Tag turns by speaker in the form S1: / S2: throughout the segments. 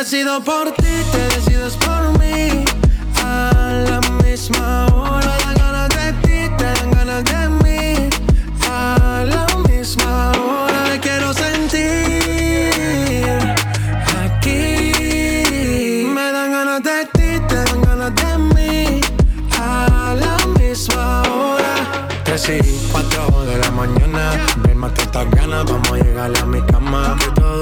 S1: decido por ti, te decides por mí. A la misma hora dan ganas de ti, te dan ganas de mí. A la misma hora me quiero sentir aquí. Me dan ganas de ti, te dan ganas de mí. A la misma hora. Tres y cuatro de la mañana. Ven, más estas ganas, vamos a llegar a mi cama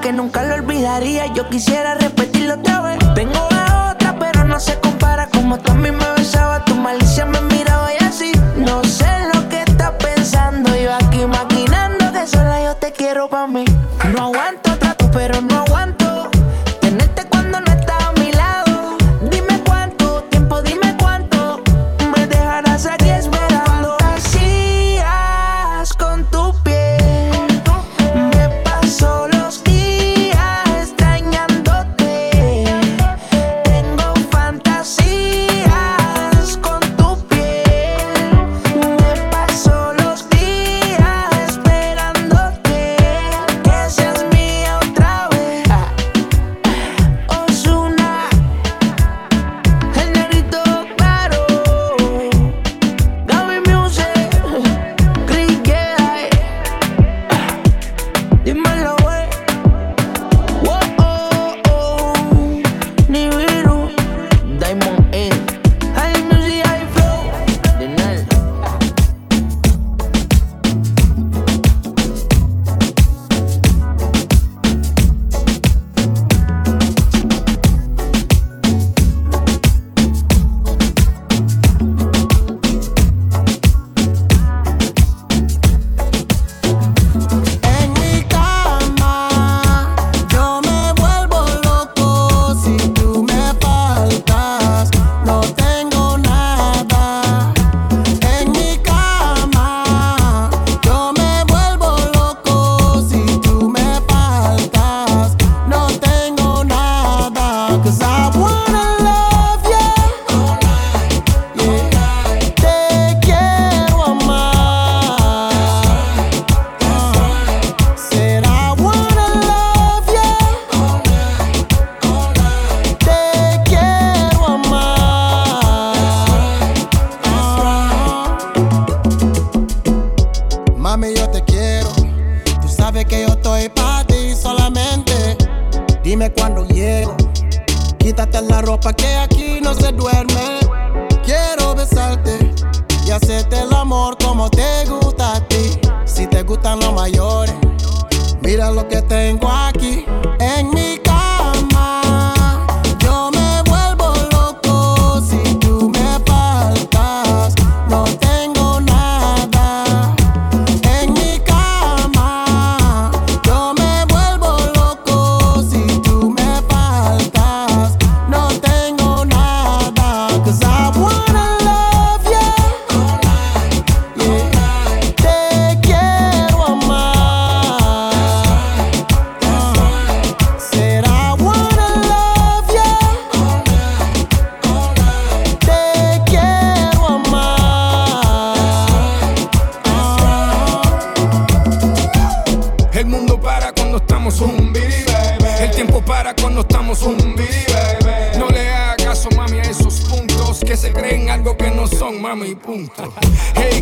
S2: que
S3: nunca lo olvidaría. Yo quisiera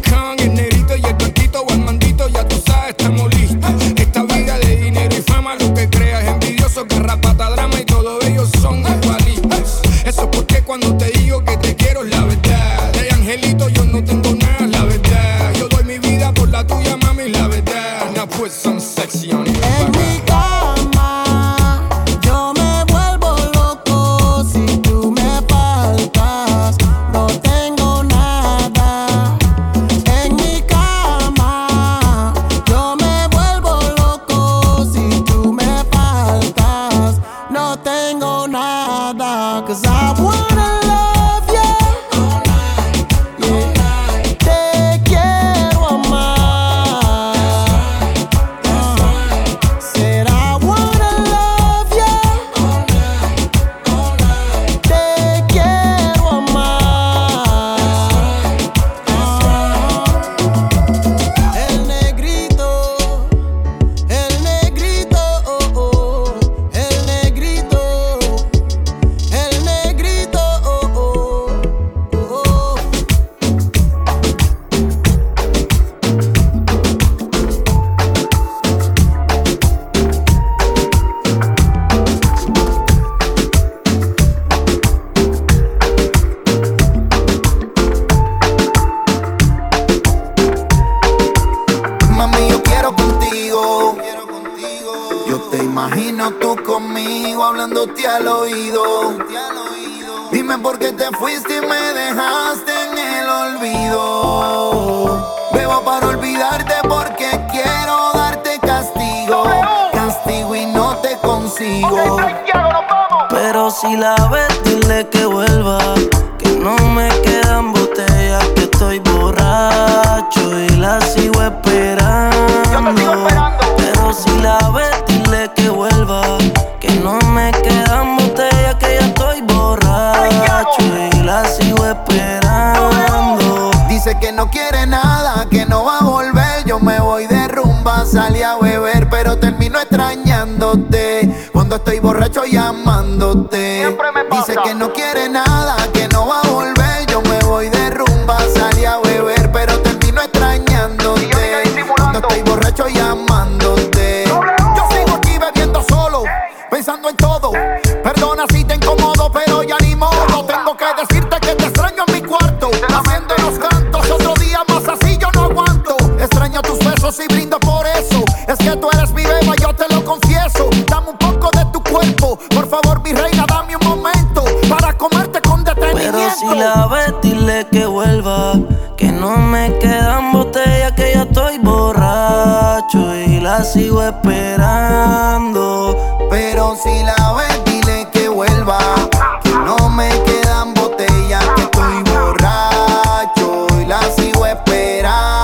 S3: Khan, el negrito
S1: y el
S4: banquero. Quiere nada, que no va a volver. Yo me voy de rumba, salí a beber, pero termino extrañándote. Cuando estoy borracho llamándote. Dice que no quiere nada, que no va a que
S5: vuelva. Que no me quedan botellas, que ya estoy borracho y la sigo esperando.
S4: Pero si la ves, dile que vuelva. Que no me quedan botellas, que estoy borracho y la sigo esperando.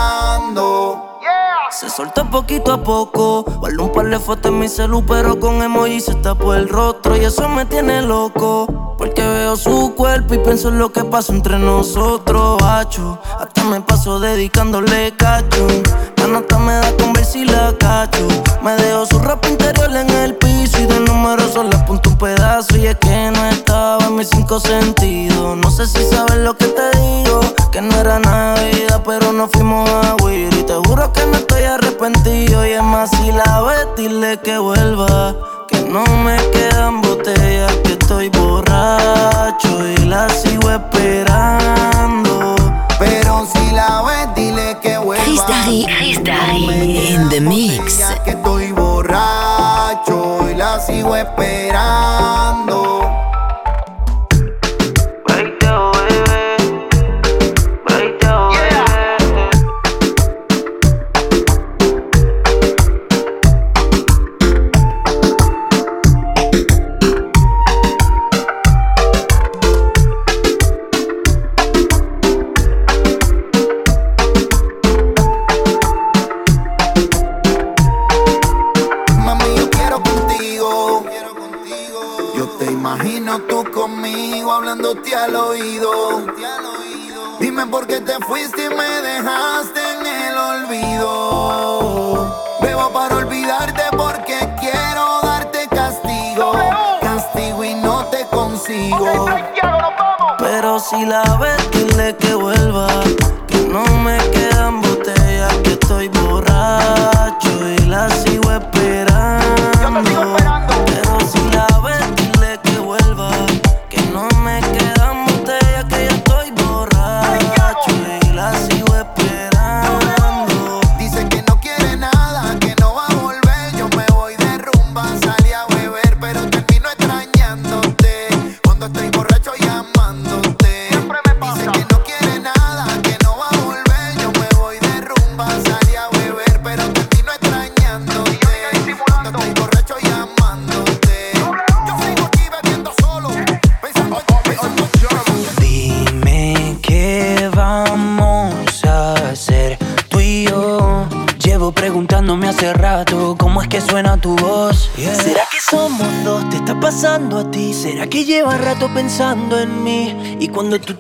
S5: Se solta poquito a poco. Guardo un par de fotos en mi celu, pero con emoji se tapó el rostro. Y eso me tiene loco. Porque veo su cuerpo y pienso en lo que pasó entre nosotros, hacho. Hasta me paso dedicándole cacho. La nota me da con ver si la cacho. Me dejo su ropa interior en el piso y de número solo apunto un pedazo. Y es que no estaba en mis cinco sentidos. No sé si sabes lo que te digo. Que no era Navidad, pero no fuimos a huir. Y te juro que no estoy arrepentido. Y es más, si la ves, dile que vuelva. No me quedan botellas, que estoy borracho y la sigo esperando.
S4: Pero si la ves, dile que vuelva.
S6: Chris Darry, Chris Darry in the mix.
S4: Que estoy borracho y la sigo esperando.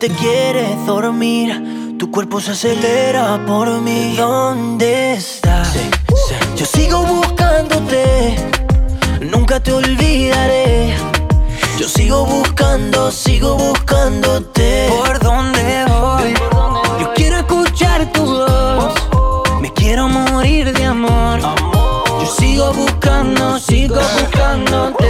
S4: Te
S7: quieres dormir, tu cuerpo se acelera por mí. ¿Dónde estás? Yo sigo buscándote, nunca te olvidaré. Yo sigo buscando, sigo buscándote. ¿Por dónde voy? Yo quiero escuchar tu voz. Me quiero morir de amor. Yo sigo buscando, sigo buscándote.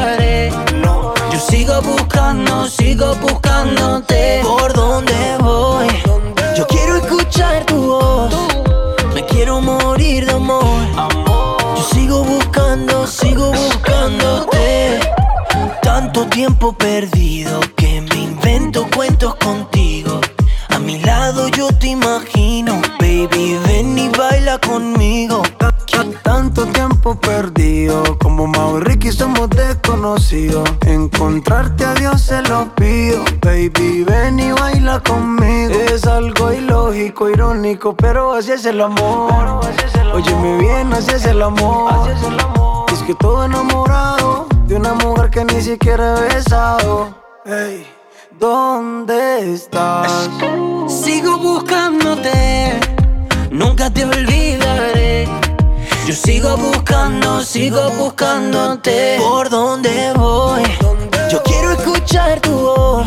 S7: Sigo buscando, sigo buscándote. ¿Por dónde voy? Yo quiero escuchar tu voz. Me quiero morir de amor. Yo sigo buscando, sigo buscándote. Tanto tiempo perdido que me invento cuentos contigo. A mi lado yo te imagino, baby, baila conmigo.
S8: Tanto tiempo perdido, como Mau y Ricky somos desconocidos. Encontrarte a Dios se lo pido, baby, ven y baila conmigo. Es algo ilógico, irónico, pero así es el amor. Óyeme bien, así es el amor. Es que todo enamorado de una mujer que ni siquiera he besado. Ey, ¿dónde estás?
S7: Sigo buscándote, nunca te olvidaré. Yo sigo buscando, sigo buscándote. ¿Por dónde voy? Yo quiero escuchar tu voz.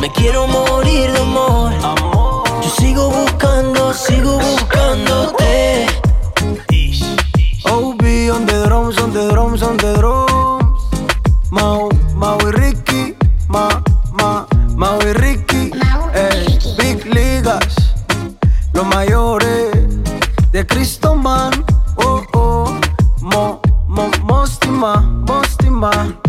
S7: Me quiero morir de amor. Yo sigo buscando, sigo buscándote.
S8: OB on the drums, on the drums, on the drums. Mau, Mau y Ricky, Ma, Ma, Mau y Ricky. Ey, Big Ligas, los mayores Mostima.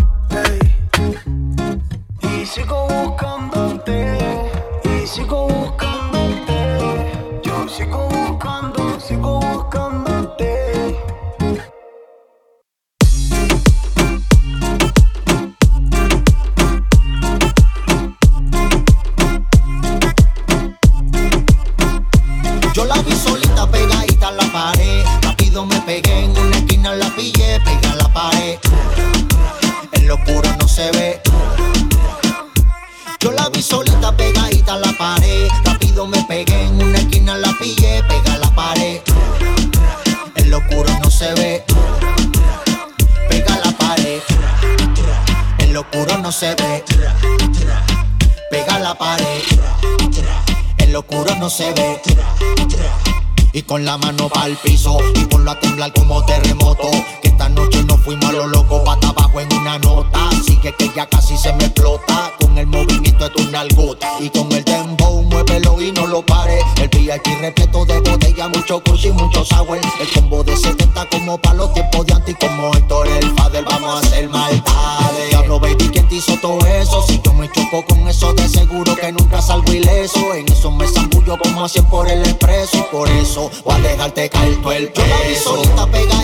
S9: 100 por el expreso. Y por eso voy a dejarte caer todo el peso. Yo la vi solita pegadita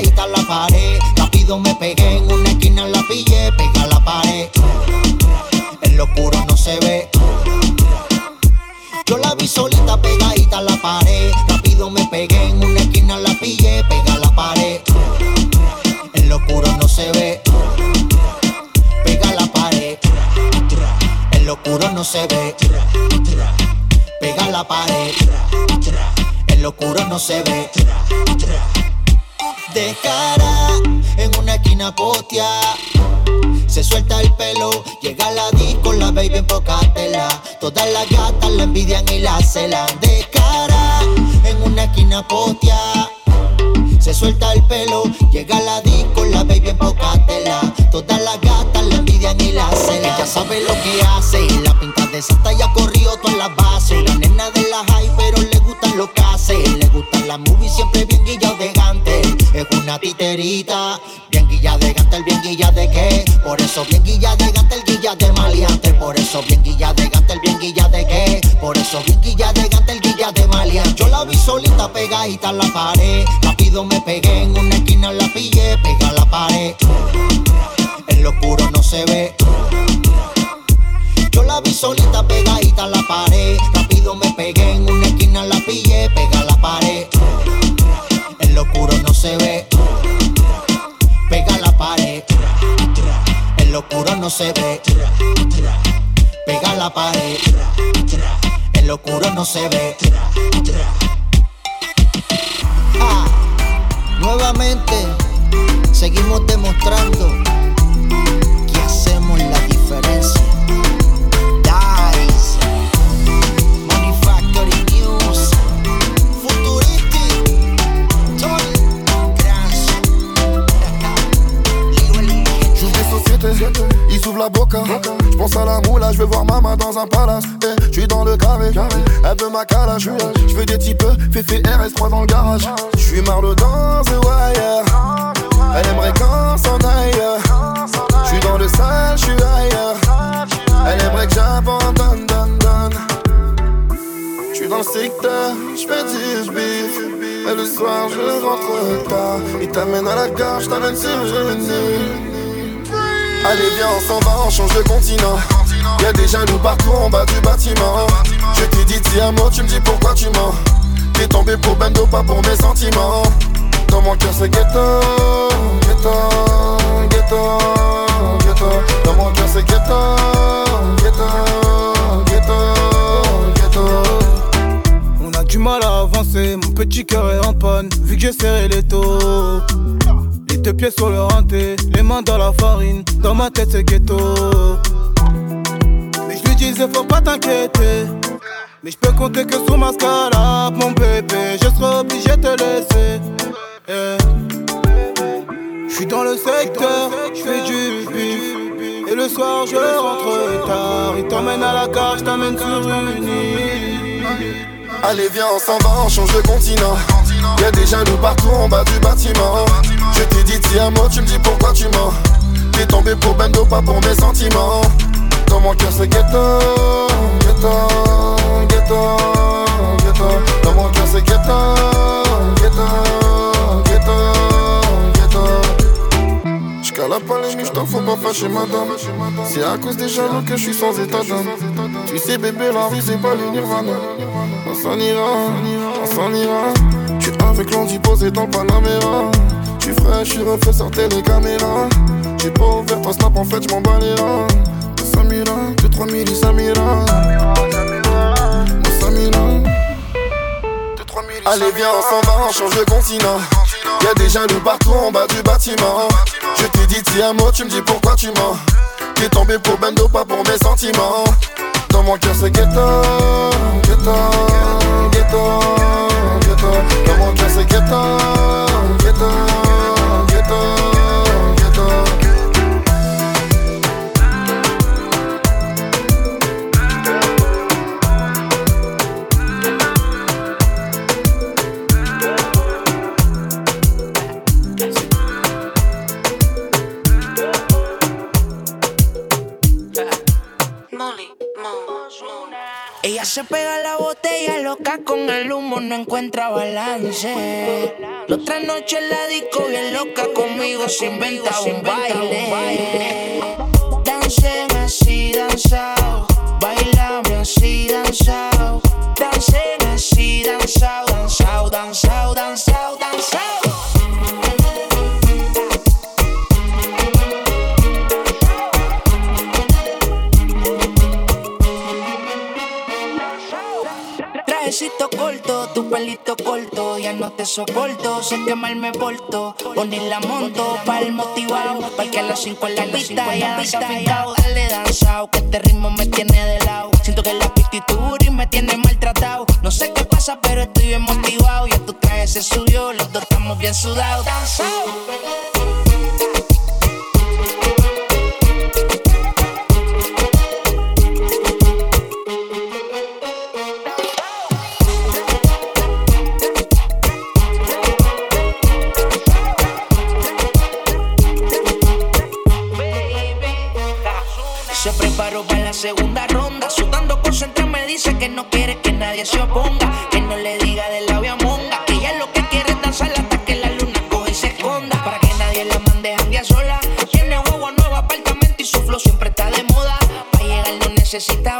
S9: y la. De cara en una esquina potia. Se suelta el pelo, llega a la disco, la baby en poca tela. Todas las gatas la envidian y la celan. Ella sabe lo que hace y la pinta de santa ya corrió todas las bases. La nena de la high, pero le gustan lo que hace. Le gustan las movies siempre bien guillado de gante. Es una titerita, Bien guilla de el bien guilla de qué. Por eso bien guilla de el guilla de maleante. Por eso bien guilla de el bien guilla de qué. Por eso bien guilla de el guilla de maleante. Yo la vi solita pegadita en la pared. Rápido me pegué en una esquina, la pillé, pega la pared. En lo oscuro no se ve. Yo la vi solita pegadita en la pared. Rápido me pegué en una esquina, la pillé, pega la pared. En lo oscuro no se ve. Pega la pared. En lo oscuro no se ve. Pega la pared. En lo oscuro no se ve. Ah, nuevamente seguimos demostrando
S10: il s'ouvre la boca. Je pense à la moula, je veux voir maman dans un palace. Eh, je suis dans le carré, elle veut ma calage. Je veux des types, Féfé RS3 dans le garage. Je suis marre de danser wire. Elle aimerait qu'on s'en aille. Je suis dans le sale, je suis ailleurs. Elle aimerait que j'abandonne, donne, donne. Je suis dans le secteur, je fais du bif. Et le soir, je rentre tard. Il t'amène à la gare, je t'amène sur le Allez viens on s'en va, on change de continent. Y'a des jaloux partout en bas du bâtiment. Je t'ai dit dis un mot, tu me dis pourquoi tu mens. T'es tombé pour Bendo, pas pour mes sentiments. Dans mon cœur c'est ghetto, ghetto, ghetto, ghetto. Dans mon cœur c'est ghetto, ghetto, ghetto, ghetto.
S11: On a du mal à avancer, mon petit cœur est en panne. Vu que j'ai serré les taux deux pieds sur le hanté, les mains dans la farine, dans ma tête c'est ghetto. Mais je lui disais faut pas t'inquiéter, mais je peux compter que sur ma scala, mon bébé, je serai obligé de te laisser. Eh. Je suis dans le secteur, je fais du bif. Et le soir je rentre tard, il t'emmène à la gare, je t'emmène sur une île.
S10: Allez viens on s'en va, on change de continent Y'a des jaloux partout en bas du bâtiment Je t'ai dit si un mot, tu me dis pourquoi tu mens. T'es tombé pour Bendo, pas pour mes sentiments. Dans mon cœur c'est ghetto, ghetto, ghetto, ghetto. Dans mon cœur c'est ghetto, ghetto, ghetto, ghetto. J'cala pas les nuits, t'en faut pas fâcher madame C'est à cause des jaloux que je suis sans état d'âme. Tu sais bébé la vie c'est pas le nirvana. On s'en ira, on s'en ira. Avec l'on posé dans le Panamera. J'suis frais, j'suis refait, sortez les caméras. J'ai pas ouvert ton snap, en fait j'm'en bats les reins. 5000 2 3000 Samira. Mon Samira. Allez viens on s'en va, on change de continent Y'a des jaloux partout en bas du bâtiment Je t'ai dit un mot, tu me dis pourquoi tu mens T'es tombé pour Bendo, pas pour mes sentiments Dans mon cœur c'est ghetto, ghetto, ghetto Comment que c'est ghetto, ghetto, ghetto
S3: se pega la botella loca con el humo, no encuentra balance. La otra noche la disco bien loca conmigo se inventa un baile. Dancen así, danzao, bailame así, danzao. Dancen así, danzao, danzao, danzao, danzao. Pelito corto, ya no te soporto, sé que mal me porto, poner la monto para el motivado, para que a las 5 en la pista ya se dale danzado, que este ritmo me tiene de lado, siento que la y me tiene maltratado, no sé qué pasa pero estoy bien motivado, ya tu traje se subió, los dos estamos bien sudados,
S12: se se oponga. Que no le diga de la monga. Que ella lo que quiere es danzar hasta que la luna coge y se esconda. Para que nadie la mande a sola. Tiene huevo nuevo apartamento y su flow siempre está de moda. Para llegar no necesita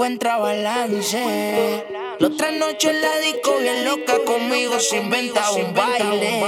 S12: encuentra balance. La otra noche en la disco bien loca conmigo se inventa un baile.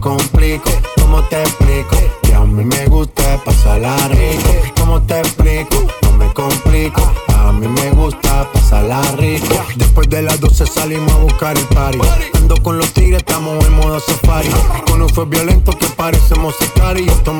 S13: Complico, ¿cómo te explico? Que a mí me gusta pasarla rico. ¿Cómo te explico? No me complico. A mí me gusta pasarla rico. Después de las 12 salimos a buscar el party. Ando con los tigres, estamos en modo safari. Con un fue violento que parecemos Tomando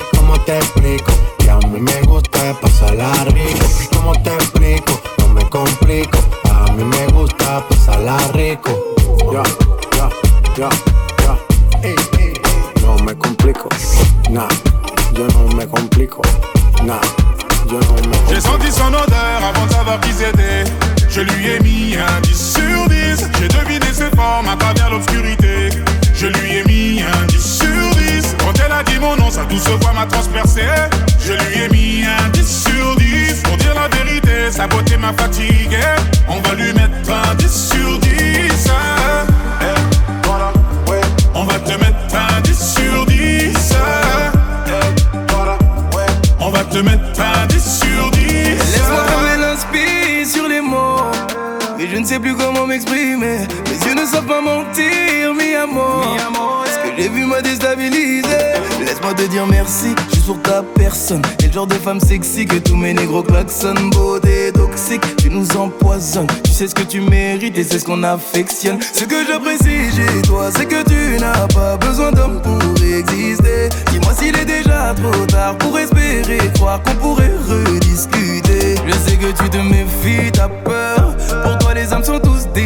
S13: ¿Cómo te explico? Que a mí me gusta pasarla rico. ¿Cómo te explico? Me complico. A mí me gusta pasarla rico. Ya, ya, ya, ya. No me complico. Nah, yo no me complico. Nah.
S14: J'ai senti son odeur avant de savoir qui c'était. Je lui ai mis un 10 sur 10. J'ai deviné ses formes à travers l'obscurité. Je lui ai mis un 10 sur 10. Quand elle a dit mon nom, sa douce voix m'a transpercé. Je lui ai mis un 10 sur 10. Pour dire la vérité, sa beauté m'a fatigué. On va lui mettre un 10 sur 10. On va te mettre un 10 sur 10. On va te mettre un
S15: ne sais plus comment m'exprimer. Mes yeux ne savent pas mentir, mi amour. Ce que j'ai vu m'a déstabilisé. Laisse-moi te dire merci, je suis sur ta personne. Et le genre de femme sexy que tous mes négros klaxonnent. Beauté toxique, tu nous empoisonnes. Tu sais ce que tu mérites et c'est ce qu'on affectionne. Ce que j'apprécie chez toi, c'est que tu n'as pas besoin d'homme pour exister. Dis-moi s'il est déjà trop tard tard pour espérer croire qu'on pourrait rediscuter. Je sais que tu te méfies, t'as peur.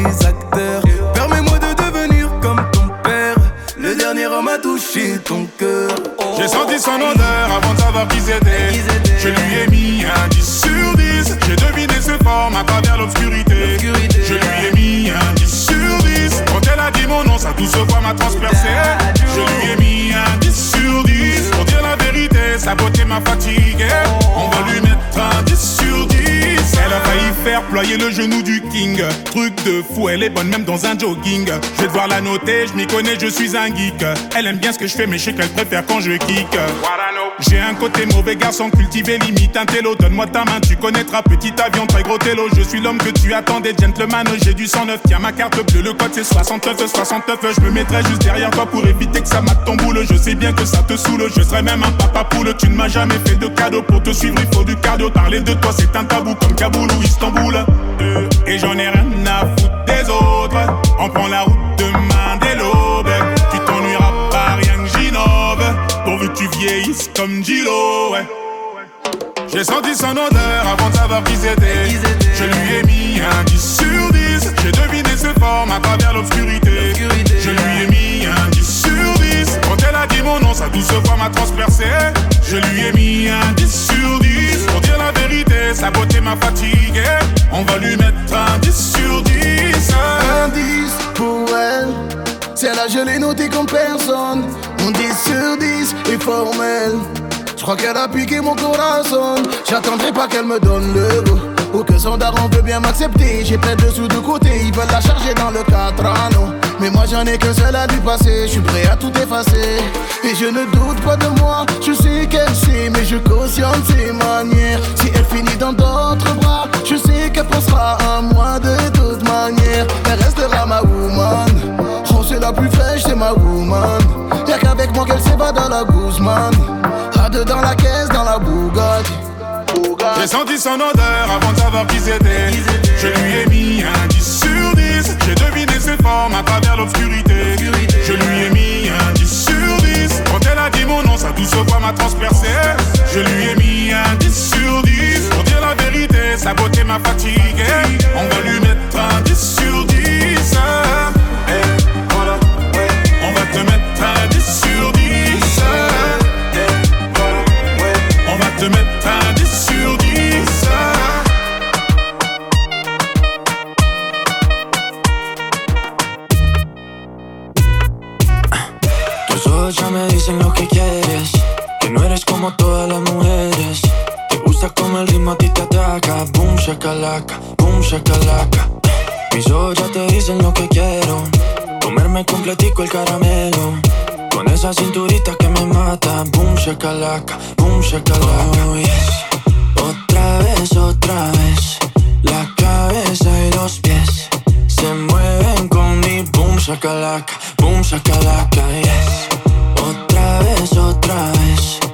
S15: Des acteurs. Permets-moi de devenir comme ton père. Le dernier homme a touché ton cœur.
S14: J'ai senti son odeur avant de savoir qui c'était. Je lui ai mis un 10 sur 10. J'ai deviné ses formes à travers l'obscurité. Je lui ai mis un 10 sur 10. Quand elle a dit mon nom, sa douce voix m'a transpercé. Je lui ai mis un 10 sur 10. Pour dire la vérité, sa beauté m'a fatigué. On va lui mettre un 10 sur 10. Elle a failli faire ployer le genou du king. Truc de fou, elle est bonne même dans un jogging. Je vais devoir la noter, je m'y connais, je suis un geek. Elle aime bien ce que je fais, mais je sais qu'elle préfère quand je kick. J'ai un côté mauvais garçon cultivé, limite un télo. Donne-moi ta main, tu connaîtras petit avion, très gros télo. Je suis l'homme que tu attendais, gentleman. J'ai du 109, tiens ma carte bleue, le code c'est 69, 69. Je me mettrai juste derrière toi pour éviter que ça mate ton boule. Je sais bien que ça te saoule, je serai même un papa poule. Tu ne m'as jamais fait de cadeau pour te suivre, il faut du cardio. Parler de toi, c'est un tabou comme Kaboul ou Istanbul. Euh, et j'en ai rien à foutre des autres. On prend la route demain dès l'aube. Tu t'ennuieras pas, rien que j'innove. Pourvu que tu vieillisses comme Gilo, ouais. J'ai senti son odeur avant de savoir qui c'était. Je lui ai mis un 10 sur 10. J'ai deviné ses formes à travers l'obscurité. Je lui ai mis un 10 sur 10. Quand elle a dit mon nom, sa douce voix m'a transpercé. Je lui ai mis un 10 sur 10. Pour dire la vérité, sa beauté m'a fatigué. On va lui mettre un 10 sur 10.
S11: Un 10 pour elle. Celle-là, je l'ai noté comme personne. Mon 10 sur 10 est formel. Je crois qu'elle a piqué mon corazon. J'attendrai pas qu'elle me donne le go. Ou que son daron veut bien m'accepter. J'ai plein de sous de côté, ils veulent la charger dans le 4 anneaux. Mais moi j'en ai qu'un seul à lui passer. Je suis prêt à tout effacer. Et je ne doute pas de moi. Je sais qu'elle sait, mais je cautionne ses manières. Si elle finit dans d'autres bras, je sais qu'elle pensera à moi de toute manière. Elle restera ma woman. Oh, c'est la plus fraîche, c'est ma woman. Y'a qu'avec moi qu'elle s'évade dans la Guzman. À deux dans la caisse, dans la Bugatti.
S14: J'ai senti son odeur avant de savoir qui. Je lui ai mis un 10 sur 10. J'ai deviné ses formes à travers l'obscurité. Je lui ai mis un 10 sur 10. Quand elle a dit mon nom, sa douce voix m'a transpercé. Je lui ai mis un 10 sur 10. Pour dire la vérité, sa beauté m'a fatigué. On va lui mettre un 10 sur 10. Hey, voilà. On va te mettre un 10
S16: como todas las mujeres. Te gusta como el ritmo a ti te ataca. Boom, shakalaka, boom, shakalaka. Mis ojos ya te dicen lo que quiero. Comerme completico el caramelo. Con esa cinturita que me mata. Boom, shakalaka, boom, shakalaka. Oh, yes. Otra vez, otra vez. La cabeza y los pies se mueven con mi boom, shakalaka, boom, shakalaka, yes. Otra vez, otra vez.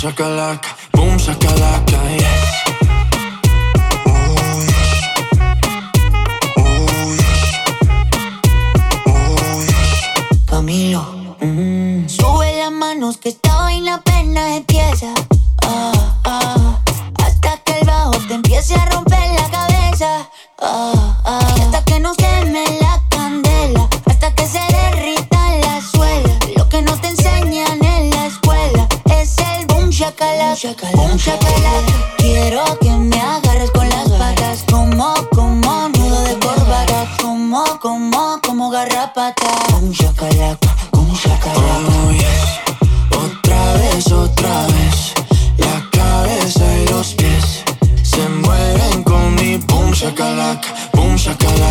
S16: Shakalaka, boom, shakalaka, yes.
S17: Camilo. Sube las manos que esta vaina apenas empieza. Ah, ah. hasta que el bajo te empiece a romper la cabeza. Ah, shakalaka. Boom shakalaka. Quiero que me agarres con las patas. Como, como nudo de corbata. Como, como, como garrapata. Boom shakalaka. Boom shakalaka.
S16: Oh, yes. Otra vez, otra vez. La cabeza y los pies se mueven con mi boom shakalaka, boom shakalaka,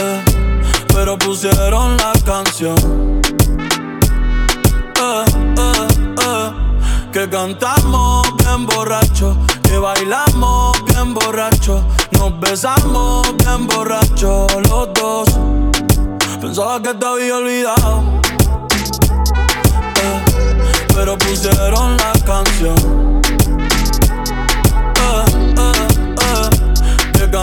S16: Eh, pero pusieron la
S17: canción. Eh, eh, que cantamos bien borracho, que
S16: bailamos bien borracho, nos besamos bien borracho los
S18: dos. Pensaba que te había olvidado, pero pusieron la canción.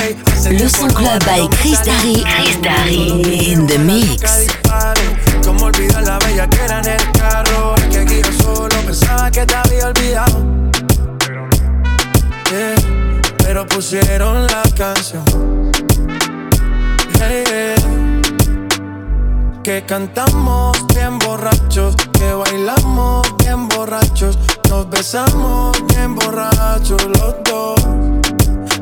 S18: Hey,
S19: le son club by Chris Darry, Chris Darry in the mix.
S18: Como olvidar la bella que era en el carro. El que guió solo pensaba que te había olvidado. Yeah, pero pusieron la canción. Que cantamos bien borrachos, que bailamos bien borrachos, nos besamos bien borrachos los dos.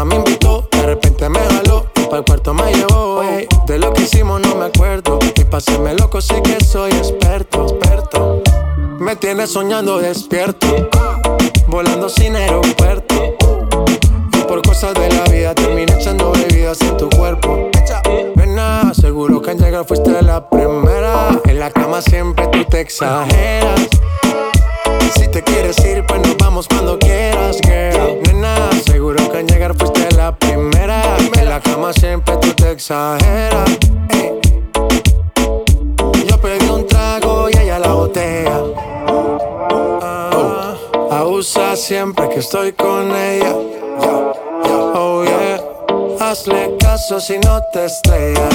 S18: Casa me invitó, de repente me jaló. Para el cuarto me llevó. ey. De lo que hicimos no me acuerdo. Y pa' hacerme loco sé que soy experto, experto. Me tiene soñando despierto, volando sin aeropuerto. Y por cosas de la vida terminé echando bebidas en tu cuerpo. Nena, seguro que al llegar fuiste la primera. En la cama siempre tú te exageras. Si te quieres exageras. Ey. Yo pedí un trago y ella la botella. Ah, abusa siempre que estoy con ella. Oh yeah, hazle caso si no te estrellas.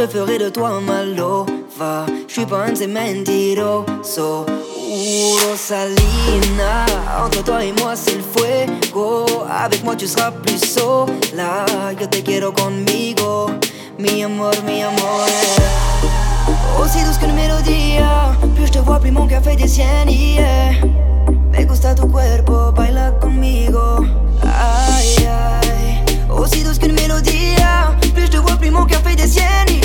S20: Je ferai de toi ma lova. Je suis pas un de Rosalina, entre toi et moi c'est le fuego. Avec moi tu seras plus sola. Yo te quiero conmigo, mi amor, mi amor. Aussi douce qu'une mélodie, plus je te vois, plus mon fait des siennes. yeah. Me gusta tu cuerpo, baila conmigo. Ay, ay. Aussi douce qu'une mélodie. Plus je te vois, plus mon fait des siennes.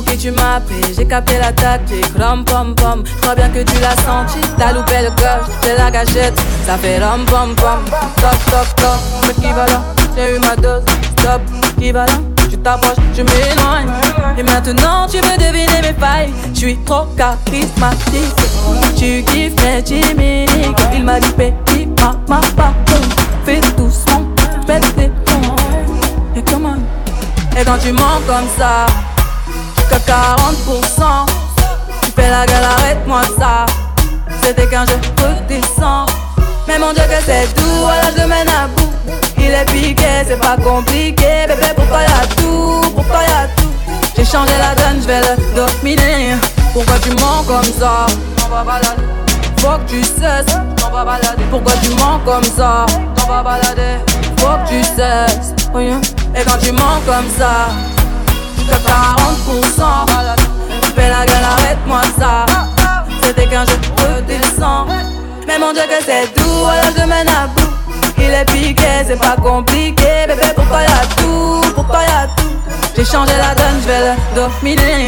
S20: pour
S21: qui tu m'as pris. J'ai capté la tactique, rom pom pom. Crois bien que tu l'as senti. T'as loupé le coche, c'est la gâchette. Ça fait rom pom pom. Stop, stop, stop. Mais qui va là? J'ai eu ma dose. Stop, qui va là? Tu t'approches, je m'éloigne. Et maintenant tu veux deviner mes failles. Je suis trop charismatique. Tu kiffes mes chimiques. Il m'a dit petit, ma, ma, pardon. Fais doucement, pète tes Et comment? Et quand tu mens comme ça. 40%. Tu fais la gueule, arrête-moi ça. C'était qu'un jeu redescend. Mais mon Dieu, que c'est doux, alors je mène à bout. Il est piqué, c'est pas compliqué. Bébé, pourquoi y'a tout, pourquoi y'a tout? J'ai changé la donne, je vais le dominer. Pourquoi tu mens comme ça? Faut que tu cesses, Pourquoi tu mens comme ça? Faut que tu cesses, Et quand tu mens comme ça que 40%. Fais la gueule, arrête-moi ça. C'était qu'un jeu, redescends. Mais mon Dieu, que c'est doux, alors je mène à bout. Il est piqué, c'est pas compliqué. Bébé, pour toi y'a tout, pour toi y'a tout? J'ai changé la donne, je vais le dominer.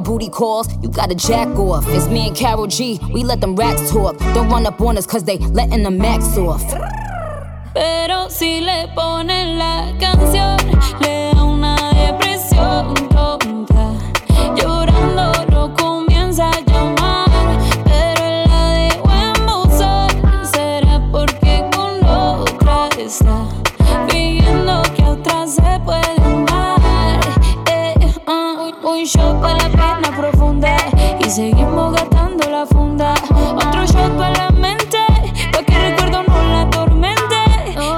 S22: Booty calls. You gotta jack off. It's me and Carol G. We let them racks talk. Don't run up on us cause they letting the max off.
S23: Pero si le ponen la canción, le da una depresión y seguimos gastando la funda. Otro shot para la mente, pa' que el recuerdo no la atormente.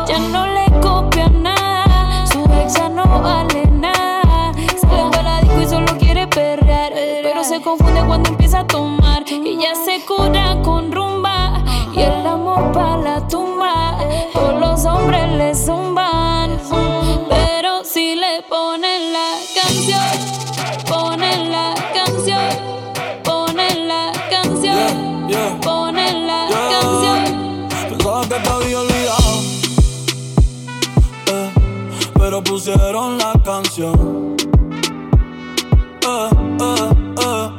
S23: Ya no le copia nada, su ex ya no vale nada. Sale para la disco y solo quiere perrear, pero se confunde cuando empieza a tomar. Y ya se cura con rumba y el amor para la tumba. Todos los hombres le zumban, pero si le ponen la canción,
S1: pusieron la canción. Eh, eh, eh,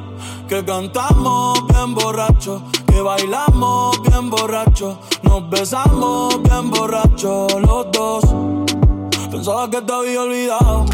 S1: que cantamos bien borracho, que bailamos bien borracho, nos besamos bien borracho los dos. Pensaba que te había olvidado.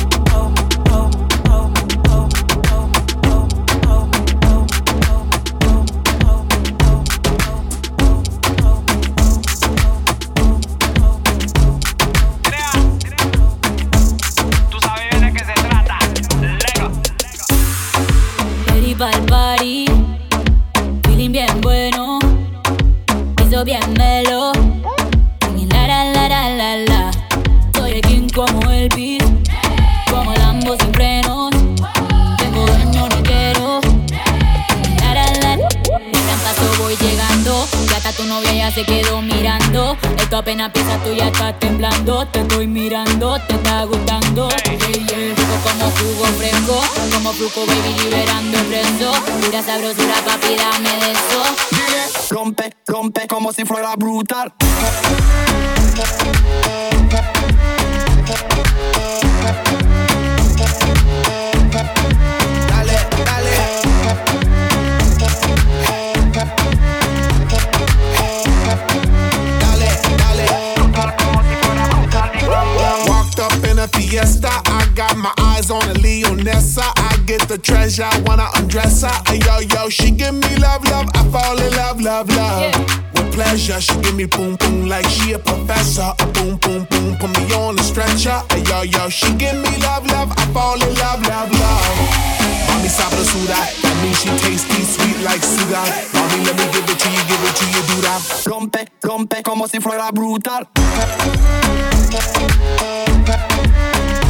S23: Apenas empieza, tú ya estás temblando. Te estoy mirando, te está gustando. Yeah, yeah. Rico como jugo fresco, como flujo baby liberando el preso. Pura sabrosura, papi, dame de eso.
S4: Rompe, rompe como si fuera brutal.
S12: Fiesta, I got my eyes on a Leonessa. I get the treasure, wanna undress her. Ay, Yo, yo, she give me love, love, I fall in love, love, love. With pleasure, she give me boom, boom, like she a professor. A boom, boom, boom, put me on the stretcher. Ay, Yo, yo, she give me love, love, I fall in love, love, love. Mommy sabrosura, that means she tasty, sweet like sugar. Mommy, let me give it to you, give it to you, do that.
S4: Rompe, rompe como si fuera brutal.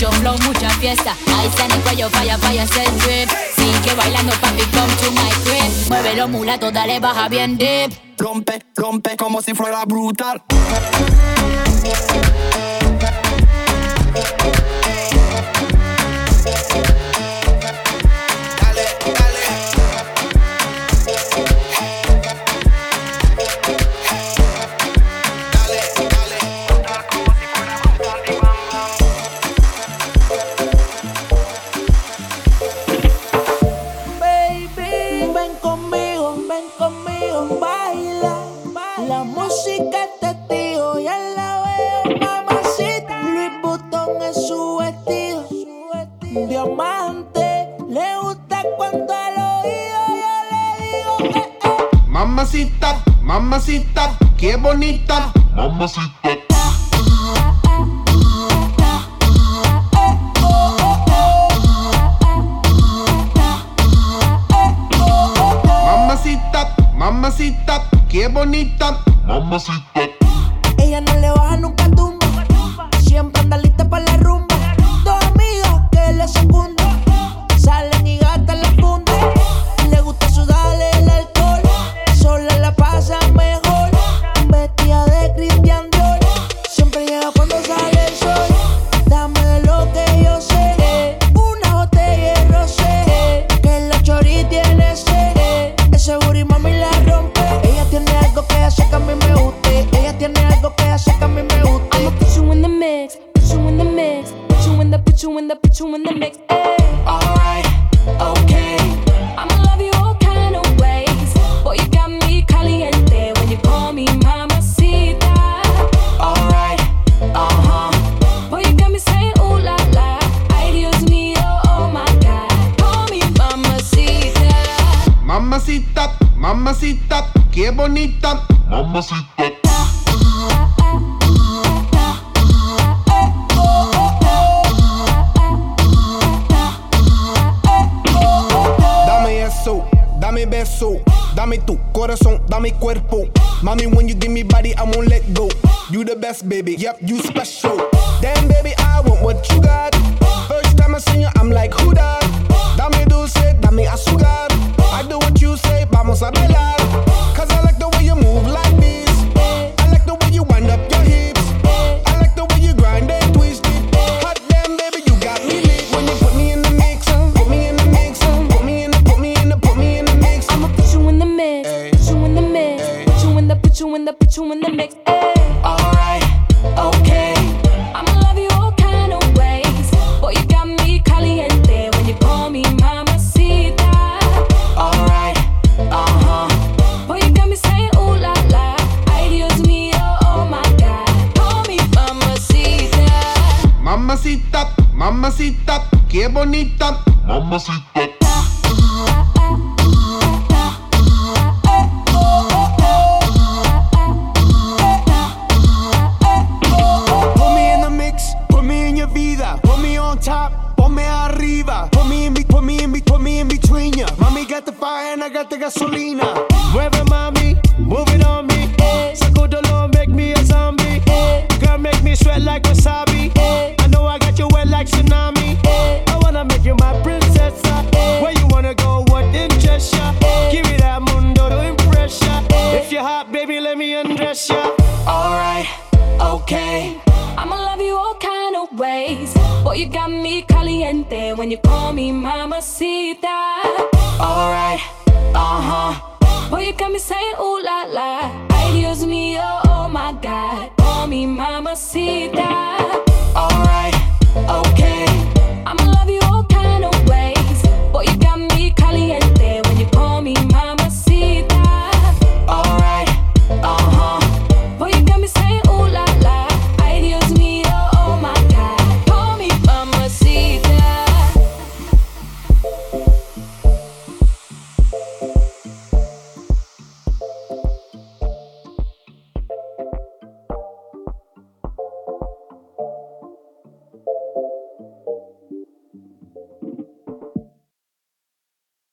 S23: mucho flow, mucha fiesta. Ahí está en el cuello, falla, falla, se drip. Sigue bailando, papi, come to my crib.
S24: Mueve los mulatos, dale, baja bien deep.
S4: Rompe, rompe como si fuera brutal.
S13: la música te tío, ya la veo, mamacita.
S12: Luis Butón es su vestido, diamante, le gusta cuando al oído yo le digo que.
S23: Eh. eh. Mamacita, mamacita,
S13: qué bonita. Mamacita. es bonita.
S23: Mamacita.